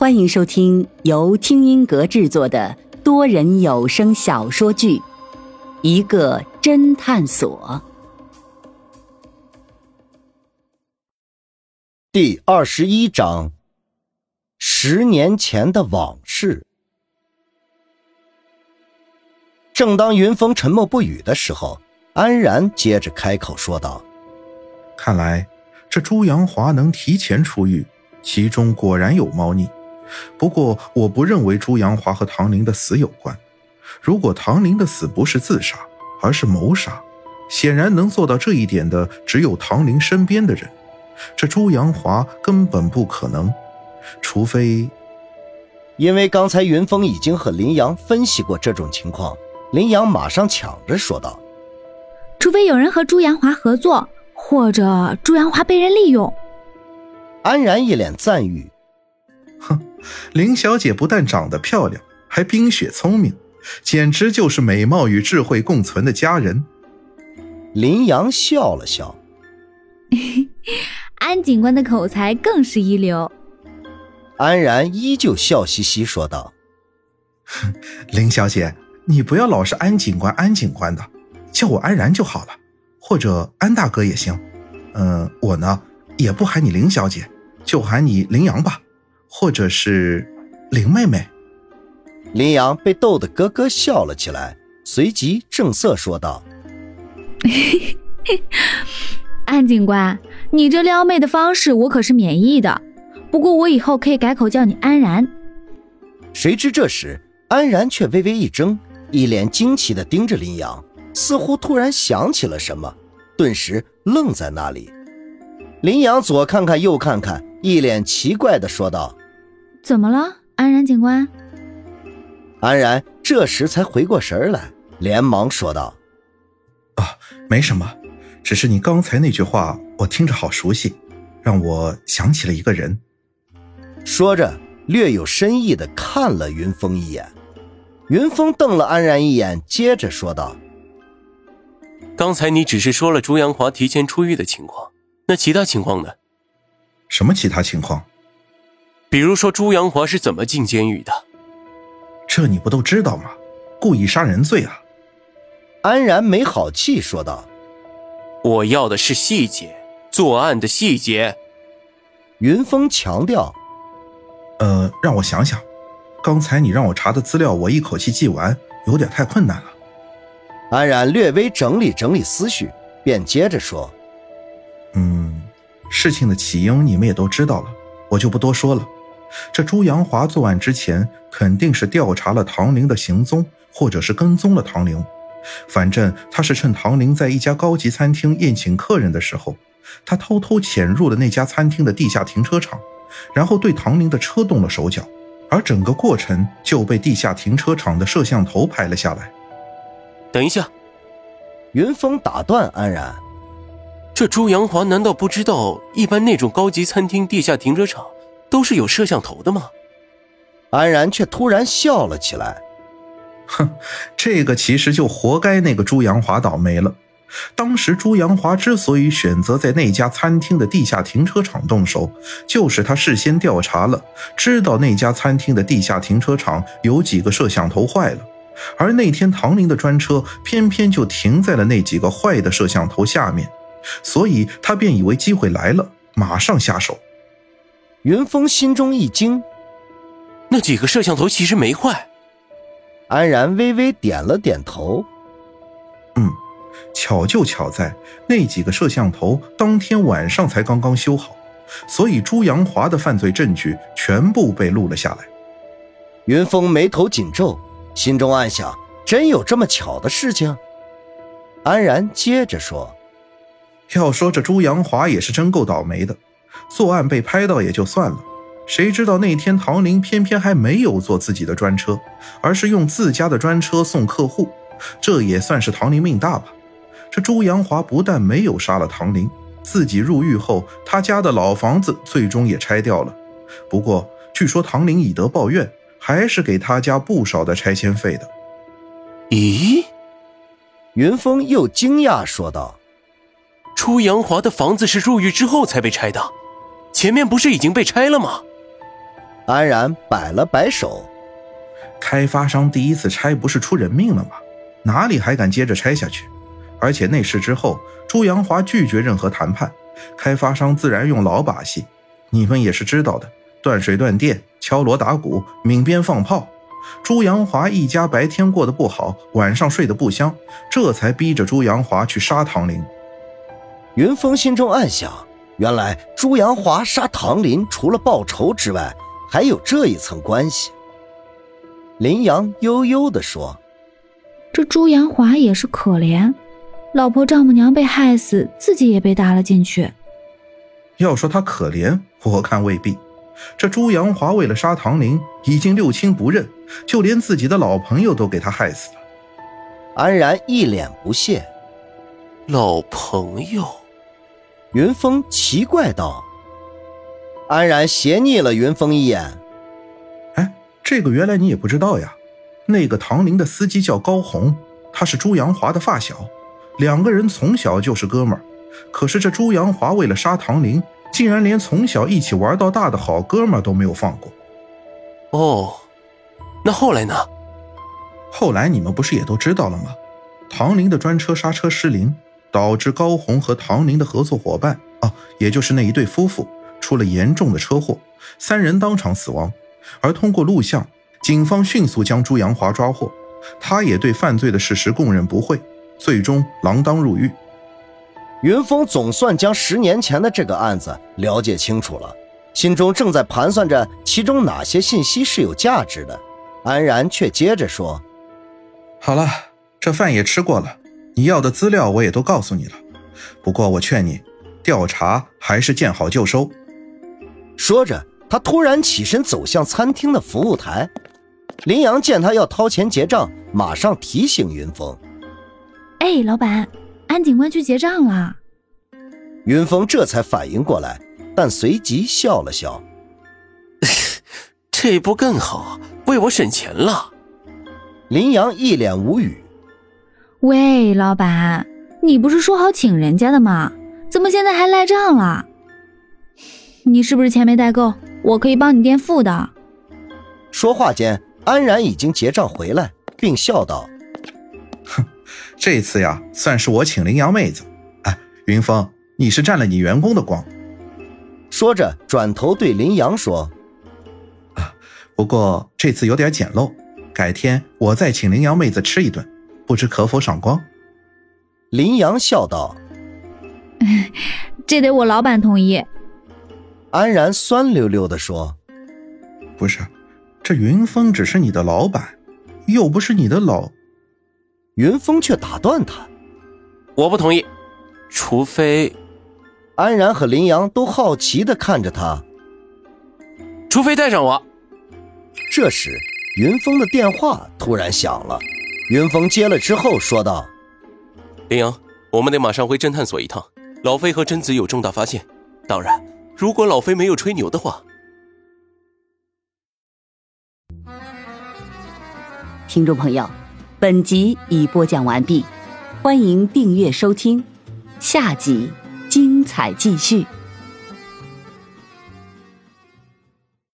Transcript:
欢迎收听由听音阁制作的多人有声小说剧《一个侦探所》第二十一章：十年前的往事。正当云峰沉默不语的时候，安然接着开口说道：“看来这朱阳华能提前出狱，其中果然有猫腻。”不过，我不认为朱阳华和唐林的死有关。如果唐林的死不是自杀，而是谋杀，显然能做到这一点的只有唐林身边的人。这朱阳华根本不可能，除非……因为刚才云峰已经和林阳分析过这种情况，林阳马上抢着说道：“除非有人和朱阳华合作，或者朱阳华被人利用。”安然一脸赞誉。哼，林小姐不但长得漂亮，还冰雪聪明，简直就是美貌与智慧共存的佳人。林阳笑了笑，安警官的口才更是一流。安然依旧笑嘻嘻说道：“ 林小姐，你不要老是安警官安警官的，叫我安然就好了，或者安大哥也行。嗯，我呢也不喊你林小姐，就喊你林阳吧。”或者是林妹妹，林阳被逗得咯咯笑了起来，随即正色说道：“ 安警官，你这撩妹的方式我可是免疫的，不过我以后可以改口叫你安然。”谁知这时安然却微微一怔，一脸惊奇的盯着林阳，似乎突然想起了什么，顿时愣在那里。林阳左看看右看看，一脸奇怪的说道。怎么了，安然警官？安然这时才回过神来，连忙说道：“啊，没什么，只是你刚才那句话，我听着好熟悉，让我想起了一个人。”说着，略有深意的看了云峰一眼。云峰瞪了安然一眼，接着说道：“刚才你只是说了朱阳华提前出狱的情况，那其他情况呢？什么其他情况？”比如说朱阳华是怎么进监狱的？这你不都知道吗？故意杀人罪啊！安然没好气说道：“我要的是细节，作案的细节。”云峰强调：“呃，让我想想，刚才你让我查的资料，我一口气记完，有点太困难了。”安然略微整理整理思绪，便接着说：“嗯，事情的起因你们也都知道了，我就不多说了。”这朱阳华作案之前，肯定是调查了唐玲的行踪，或者是跟踪了唐玲。反正他是趁唐玲在一家高级餐厅宴请客人的时候，他偷偷潜入了那家餐厅的地下停车场，然后对唐玲的车动了手脚，而整个过程就被地下停车场的摄像头拍了下来。等一下，云峰打断安然：“这朱阳华难道不知道，一般那种高级餐厅地下停车场？”都是有摄像头的吗？安然却突然笑了起来。哼，这个其实就活该那个朱阳华倒霉了。当时朱阳华之所以选择在那家餐厅的地下停车场动手，就是他事先调查了，知道那家餐厅的地下停车场有几个摄像头坏了，而那天唐林的专车偏偏就停在了那几个坏的摄像头下面，所以他便以为机会来了，马上下手。云峰心中一惊，那几个摄像头其实没坏。安然微微点了点头，嗯，巧就巧在那几个摄像头当天晚上才刚刚修好，所以朱阳华的犯罪证据全部被录了下来。云峰眉头紧皱，心中暗想：真有这么巧的事情？安然接着说：“要说这朱阳华也是真够倒霉的。”作案被拍到也就算了，谁知道那天唐林偏偏还没有坐自己的专车，而是用自家的专车送客户，这也算是唐林命大吧。这朱阳华不但没有杀了唐林，自己入狱后，他家的老房子最终也拆掉了。不过据说唐林以德报怨，还是给他家不少的拆迁费的。咦？云峰又惊讶说道：“朱阳华的房子是入狱之后才被拆的？”前面不是已经被拆了吗？安然摆了摆手：“开发商第一次拆不是出人命了吗？哪里还敢接着拆下去？而且那事之后，朱阳华拒绝任何谈判，开发商自然用老把戏。你们也是知道的，断水断电、敲锣打鼓、鸣鞭放炮。朱阳华一家白天过得不好，晚上睡得不香，这才逼着朱阳华去杀唐林。”云峰心中暗想。原来朱阳华杀唐林，除了报仇之外，还有这一层关系。林阳悠悠地说：“这朱阳华也是可怜，老婆丈母娘被害死，自己也被搭了进去。要说他可怜，我看未必。这朱阳华为了杀唐林，已经六亲不认，就连自己的老朋友都给他害死了。”安然一脸不屑：“老朋友。”云峰奇怪道：“安然斜睨了云峰一眼。哎，这个原来你也不知道呀？那个唐林的司机叫高红，他是朱阳华的发小，两个人从小就是哥们儿。可是这朱阳华为了杀唐林，竟然连从小一起玩到大的好哥们儿都没有放过。哦，那后来呢？后来你们不是也都知道了吗？唐林的专车刹车失灵。”导致高红和唐宁的合作伙伴啊，也就是那一对夫妇出了严重的车祸，三人当场死亡。而通过录像，警方迅速将朱阳华抓获，他也对犯罪的事实供认不讳，最终锒铛入狱。云峰总算将十年前的这个案子了解清楚了，心中正在盘算着其中哪些信息是有价值的。安然却接着说：“好了，这饭也吃过了。”你要的资料我也都告诉你了，不过我劝你，调查还是见好就收。说着，他突然起身走向餐厅的服务台。林阳见他要掏钱结账，马上提醒云峰：“哎，老板，安警官去结账了。”云峰这才反应过来，但随即笑了笑：“ 这不更好，为我省钱了。”林阳一脸无语。喂，老板，你不是说好请人家的吗？怎么现在还赖账了？你是不是钱没带够？我可以帮你垫付的。说话间，安然已经结账回来，并笑道：“哼，这次呀，算是我请林阳妹子。哎，云峰，你是占了你员工的光。”说着，转头对林阳说：“啊，不过这次有点简陋，改天我再请林阳妹子吃一顿。”不知可否赏光？林阳笑道：“这得我老板同意。”安然酸溜溜的说：“不是，这云峰只是你的老板，又不是你的老。”云峰却打断他：“我不同意，除非……”安然和林阳都好奇的看着他。除非带上我。这时，云峰的电话突然响了。云峰接了之后说道：“林阳，我们得马上回侦探所一趟。老飞和贞子有重大发现，当然，如果老飞没有吹牛的话。”听众朋友，本集已播讲完毕，欢迎订阅收听，下集精彩继续。